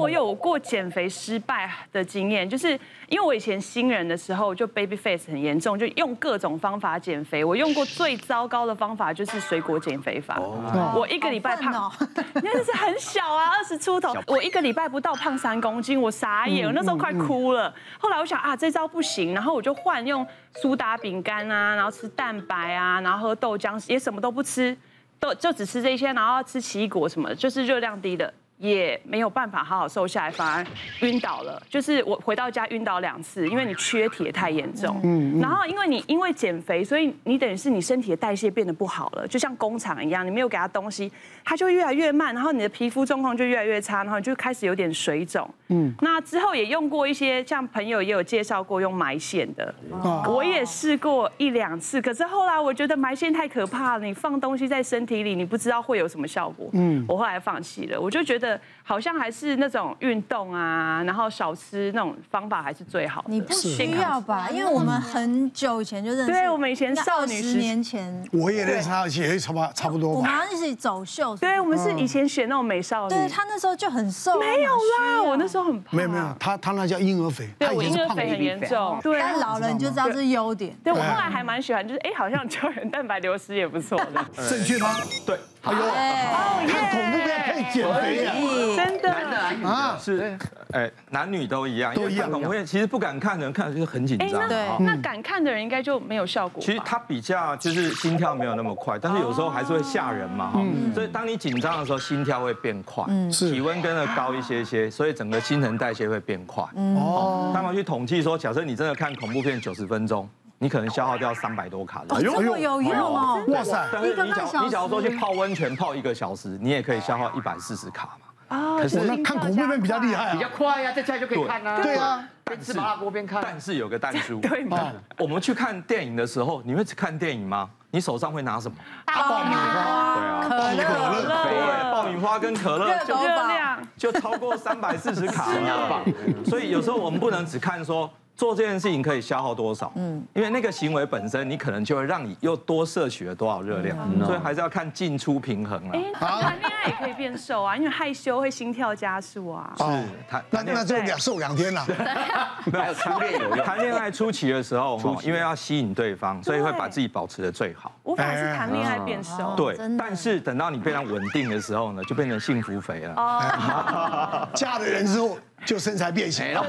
我有过减肥失败的经验，就是因为我以前新人的时候就 baby face 很严重，就用各种方法减肥。我用过最糟糕的方法就是水果减肥法。我一个礼拜胖，那是很小啊，二十出头。我一个礼拜不到胖三公斤，我傻眼，我那时候快哭了。后来我想啊，这招不行，然后我就换用苏打饼干啊，然后吃蛋白啊，然后喝豆浆，也什么都不吃，都就只吃这些，然后吃奇异果什么的，就是热量低的。也没有办法好好瘦下来，反而晕倒了。就是我回到家晕倒两次，因为你缺铁太严重。嗯。然后因为你因为减肥，所以你等于是你身体的代谢变得不好了，就像工厂一样，你没有给他东西，它就越来越慢，然后你的皮肤状况就越来越差，然后就开始有点水肿。嗯。那之后也用过一些，像朋友也有介绍过用埋线的，我也试过一两次，可是后来我觉得埋线太可怕了，你放东西在身体里，你不知道会有什么效果。嗯。我后来放弃了，我就觉得。好像还是那种运动啊，然后少吃那种方法还是最好的。你不需要吧？因为我们很久以前就认识。对，我们以前少女十年前。我也认识他，也差不差不多。我们好像一起走秀。对，我们是以前选那种美少女。对，他那时候就很瘦。没有啦，我那时候很胖。没有没有，他他那叫婴儿肥。对，我婴儿肥很严重。对，但老了你就知道这是优点。对，我后来还蛮喜欢，就是哎，好像胶原蛋白流失也不错的。正确吗？对。哎呦，看恐怖片可以减肥呀！真的啊，是，哎，男女都一样，都一样。恐怖片其实不敢看的人看就是很紧张。对，那敢看的人应该就没有效果。其实他比较就是心跳没有那么快，但是有时候还是会吓人嘛。哈，所以当你紧张的时候，心跳会变快，体温跟着高一些些，所以整个新陈代谢会变快。哦，他们去统计说，假设你真的看恐怖片九十分钟。你可能消耗掉三百多卡的，哎呦，有用哦！哇塞，但是你假你假如说去泡温泉泡一个小时，你也可以消耗一百四十卡嘛。啊，可是那看恐怖片比较厉害，比较快呀，在家就可以看啊。对啊，边吃麻辣锅边看。但是有个弹珠，对吗？我们去看电影的时候，你会只看电影吗？你手上会拿什么？爆米花，对啊，可乐，对，爆米花跟可乐，热量就超过三百四十卡了。所以有时候我们不能只看说。做这件事情可以消耗多少？嗯，因为那个行为本身，你可能就会让你又多摄取了多少热量，所以还是要看进出平衡啊。哎，谈恋爱也可以变瘦啊，因为害羞会心跳加速啊。是，谈那那就两瘦两天了。没有 初恋有用。谈恋爱初期的时候，因为要吸引对方，所以会把自己保持的最好。我反而是谈恋爱变瘦。对，但是等到你非常稳定的时候呢，就变成幸福肥了。哦。嫁了人之后。就身材变形了。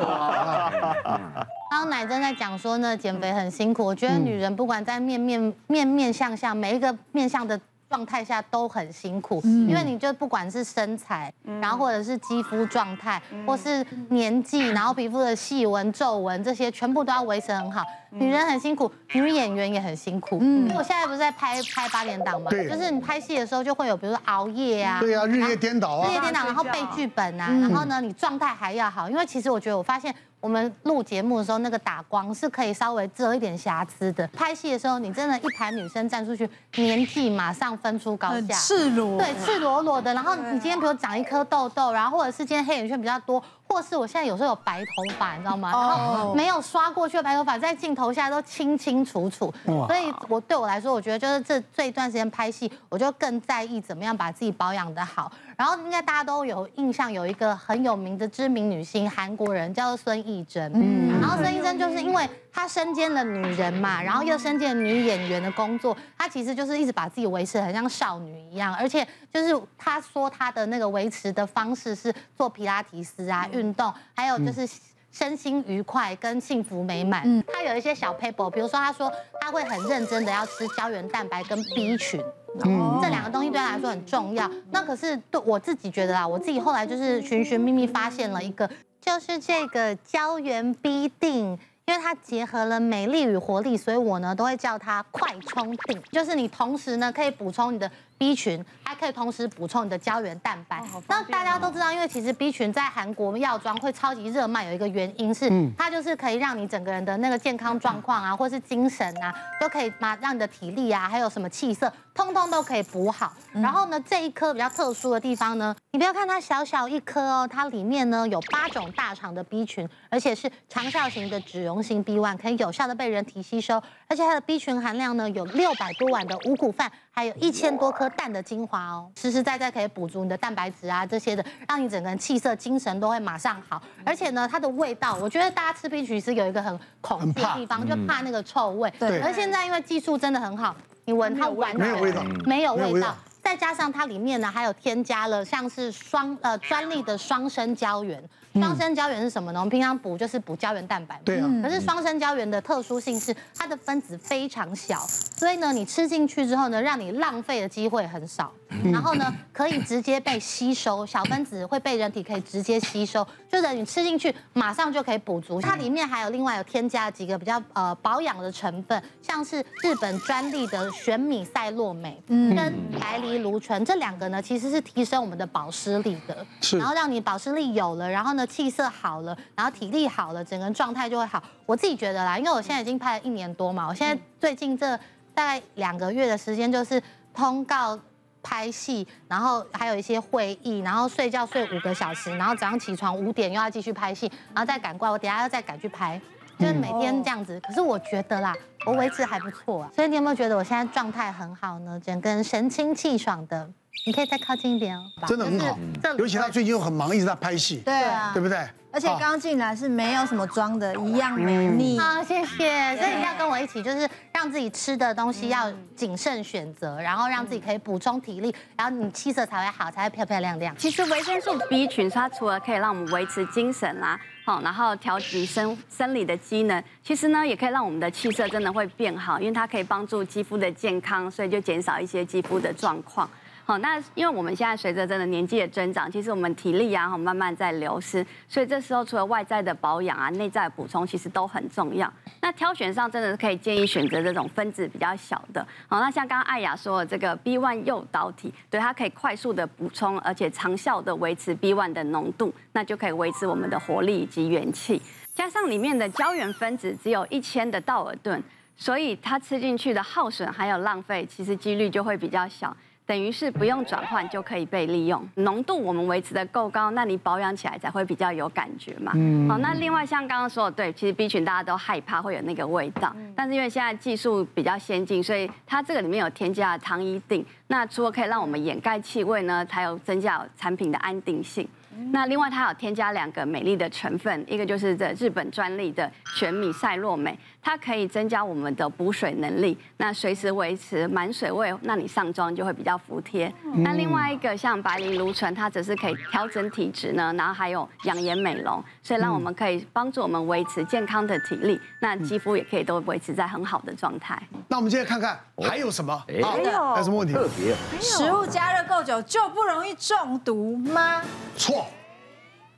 刚刚乃真在讲说呢，减肥很辛苦。我觉得女人不管在面面面面相相，每一个面相的。状态下都很辛苦，因为你就不管是身材，然后或者是肌肤状态，或是年纪，然后皮肤的细纹、皱纹这些，全部都要维持很好。女人很辛苦，女演员也很辛苦。嗯，因为我现在不是在拍拍八点档嘛，就是你拍戏的时候就会有，比如说熬夜啊，对啊，日夜颠倒啊，日夜颠倒，然后背剧本啊，然后呢，你状态还要好，因为其实我觉得我发现。我们录节目的时候，那个打光是可以稍微遮一点瑕疵的。拍戏的时候，你真的，一排女生站出去，年纪马上分出高下，赤裸，对，赤裸裸的。然后你今天比如长一颗痘痘，然后或者是今天黑眼圈比较多。或是我现在有时候有白头发，你知道吗？然后没有刷过去的白头发，在镜头下都清清楚楚。所以，我对我来说，我觉得就是这这一段时间拍戏，我就更在意怎么样把自己保养的好。然后，应该大家都有印象，有一个很有名的知名女星，韩国人叫做孙艺珍。嗯。然后孙艺珍就是因为她身兼了女人嘛，然后又身兼女演员的工作，她其实就是一直把自己维持得很像少女一样，而且就是她说她的那个维持的方式是做皮拉提斯啊。运动，还有就是身心愉快跟幸福美满。嗯，他有一些小 paper，，比如说他说他会很认真的要吃胶原蛋白跟 B 群，嗯，这两个东西对他来说很重要。那可是对我自己觉得啦，我自己后来就是寻寻觅觅发现了一个，就是这个胶原 B 定。因为它结合了美丽与活力，所以我呢都会叫它快充定，就是你同时呢可以补充你的 B 群，还可以同时补充你的胶原蛋白。那大家都知道，因为其实 B 群在韩国药妆会超级热卖，有一个原因是它就是可以让你整个人的那个健康状况啊，或是精神啊，都可以嘛让你的体力啊，还有什么气色，通通都可以补好。然后呢，这一颗比较特殊的地方呢，你不要看它小小一颗哦，它里面呢有八种大厂的 B 群，而且是长效型的脂溶性 B one，可以有效的被人体吸收，而且它的 B 群含量呢有六百多碗的五谷饭。还有一千多颗蛋的精华哦，实实在在可以补足你的蛋白质啊这些的，让你整个人气色、精神都会马上好。而且呢，它的味道，我觉得大家吃 peach 是有一个很恐惧的地方，就怕那个臭味。对。而现在因为技术真的很好，你闻它完全没有味道，没有味道。再加上它里面呢，还有添加了像是双呃专利的双生胶原。双生胶原是什么呢？我们平常补就是补胶原蛋白。对啊。可是双生胶原的特殊性是它的分子非常小，所以呢，你吃进去之后呢，让你浪费的机会很少。然后呢，可以直接被吸收，小分子会被人体可以直接吸收，就是你吃进去马上就可以补足。它里面还有另外有添加几个比较呃保养的成分，像是日本专利的玄米赛洛美，跟白藜芦醇这两个呢，其实是提升我们的保湿力的。是。然后让你保湿力有了，然后呢气色好了，然后体力好了，整个状态就会好。我自己觉得啦，因为我现在已经拍了一年多嘛，我现在最近这大概两个月的时间就是通告。拍戏，然后还有一些会议，然后睡觉睡五个小时，然后早上起床五点又要继续拍戏，然后再赶过来，我等下要再赶去拍，就是每天这样子。可是我觉得啦，我维持还不错啊。所以你有没有觉得我现在状态很好呢？整个人神清气爽的。你可以再靠近一点哦。真的很好，尤其他最近又很忙，一直在拍戏。对啊，对不对？而且刚刚进来是没有什么妆的，一样美丽。好，谢谢。所以你要跟我一起，就是让自己吃的东西要谨慎选择，然后让自己可以补充体力，然后你气色才会好，才会漂漂亮亮。其实维生素 B 群，它除了可以让我们维持精神啦，好，然后调节生生理的机能，其实呢，也可以让我们的气色真的会变好，因为它可以帮助肌肤的健康，所以就减少一些肌肤的状况。好，那因为我们现在随着真的年纪的增长，其实我们体力啊，哈，慢慢在流失，所以这时候除了外在的保养啊，内在的补充其实都很重要。那挑选上真的是可以建议选择这种分子比较小的。好，那像刚刚艾雅说的这个 B1 诱导体，对，它可以快速的补充，而且长效的维持 B1 的浓度，那就可以维持我们的活力以及元气。加上里面的胶原分子只有一千的道尔顿，所以它吃进去的耗损还有浪费，其实几率就会比较小。等于是不用转换就可以被利用，浓度我们维持的够高，那你保养起来才会比较有感觉嘛。嗯。好，那另外像刚刚说的，对，其实 B 群大家都害怕会有那个味道，但是因为现在技术比较先进，所以它这个里面有添加糖衣定，那除了可以让我们掩盖气味呢，还有增加产品的安定性。那另外它有添加两个美丽的成分，一个就是这日本专利的全米赛洛美，它可以增加我们的补水能力，那随时维持满水位，那你上妆就会比较服帖。那另外一个像白藜芦醇，它只是可以调整体质呢，然后还有养颜美容，所以让我们可以帮助我们维持健康的体力，那肌肤也可以都维持在很好的状态。那我们接着看看还有什么？还有还有什么问题？特别食物加热够久就不容易中毒吗？错。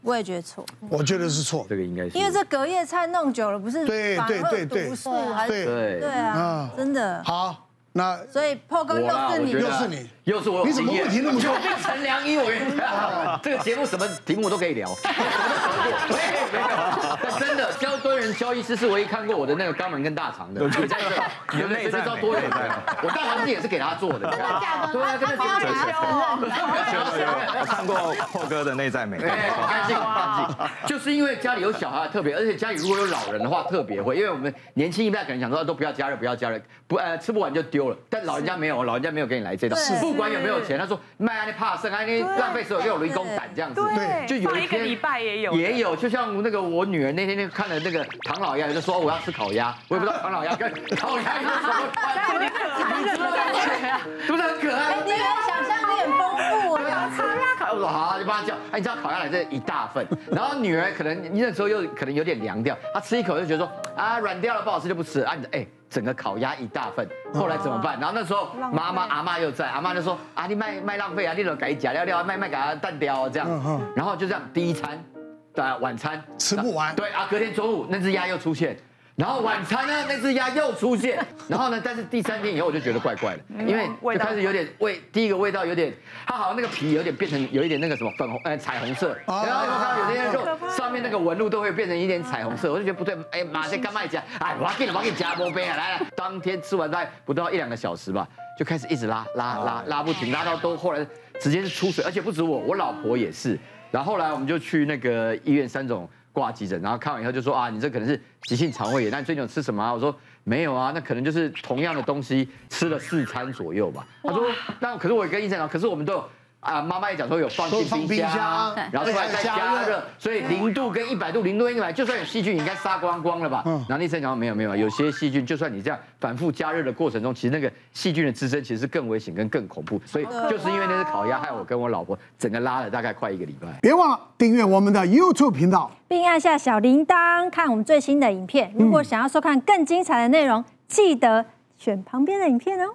我也觉得错，我觉得是错，这个应该是因为这隔夜菜弄久了，不是反而毒素还是对。对啊，真的。好。那所以破哥又是你，又是你，又是我，你怎么问题那么多？陈良一，我跟你讲，这个节目什么题目都可以聊。没有没有，真的焦敦仁焦医师是唯一看过我的那个肛门跟大肠的。对对对，你的内在招多远？我大肠镜也是给他做的。对啊，对啊，真的挺可惜。我看过破哥的内在美，干净干净。就是因为家里有小孩特别，而且家里如果有老人的话特别会，因为我们年轻一代可能想说都不要加热，不要加热，不呃吃不完就丢。但老人家没有，老人家没有给你来这套，不管有没有钱，他说卖啊你怕剩啊你浪费所有又有人工胆这样子，对，就有一个礼拜也有，也有，就像那个我女儿那天那看了那个唐老鸭，就说我要吃烤鸭，我也不知道唐老鸭跟 烤鸭有什么关系，他叫，哎，你知道烤鸭来这一大份，然后女儿可能那时候又可能有点凉掉，她吃一口就觉得说啊软掉了不好吃就不吃，啊你哎。整个烤鸭一大份，后来怎么办？然后那时候妈妈阿妈又在，阿妈就说啊，你卖卖浪费啊，你都改假料料，卖卖给他蛋雕这样，然后就这样第一餐，对，晚餐。吃不完，对啊，隔天中午那只鸭又出现。然后晚餐呢，那只鸭又出现。然后呢，但是第三天以后我就觉得怪怪的，因为就开始有点味，第一个味道有点，它好像那个皮有点变成有一点那个什么粉红，呃，彩虹色。然后有看到有些肉上面那个纹路都会变成一点彩虹色，我就觉得不对。哎，马上干卖家？哎，我给你，我给你加波杯啊！来来，当天吃完大概不到一两个小时吧，就开始一直拉拉拉拉不停，拉到都后来直接是出水，而且不止我，我老婆也是。然后后来我们就去那个医院三总挂急诊，然后看完以后就说啊，你这可能是急性肠胃炎，那你最近有吃什么啊？我说没有啊，那可能就是同样的东西吃了四餐左右吧。他说，那可是我也跟医生讲，可是我们都有。啊，妈妈也讲说有放进冰箱，然后出来再加热，所以零度跟一百度，零度跟一百，就算有细菌，应该杀光光了吧？嗯，然后医生讲没有没有，有些细菌，就算你这样反复加热的过程中，其实那个细菌的滋生其实是更危险跟更恐怖，所以就是因为那只烤鸭害我跟我老婆整个拉了大概快一个礼拜。别忘了订阅我们的 YouTube 频道，并按下小铃铛看我们最新的影片。如果想要收看更精彩的内容，记得选旁边的影片哦。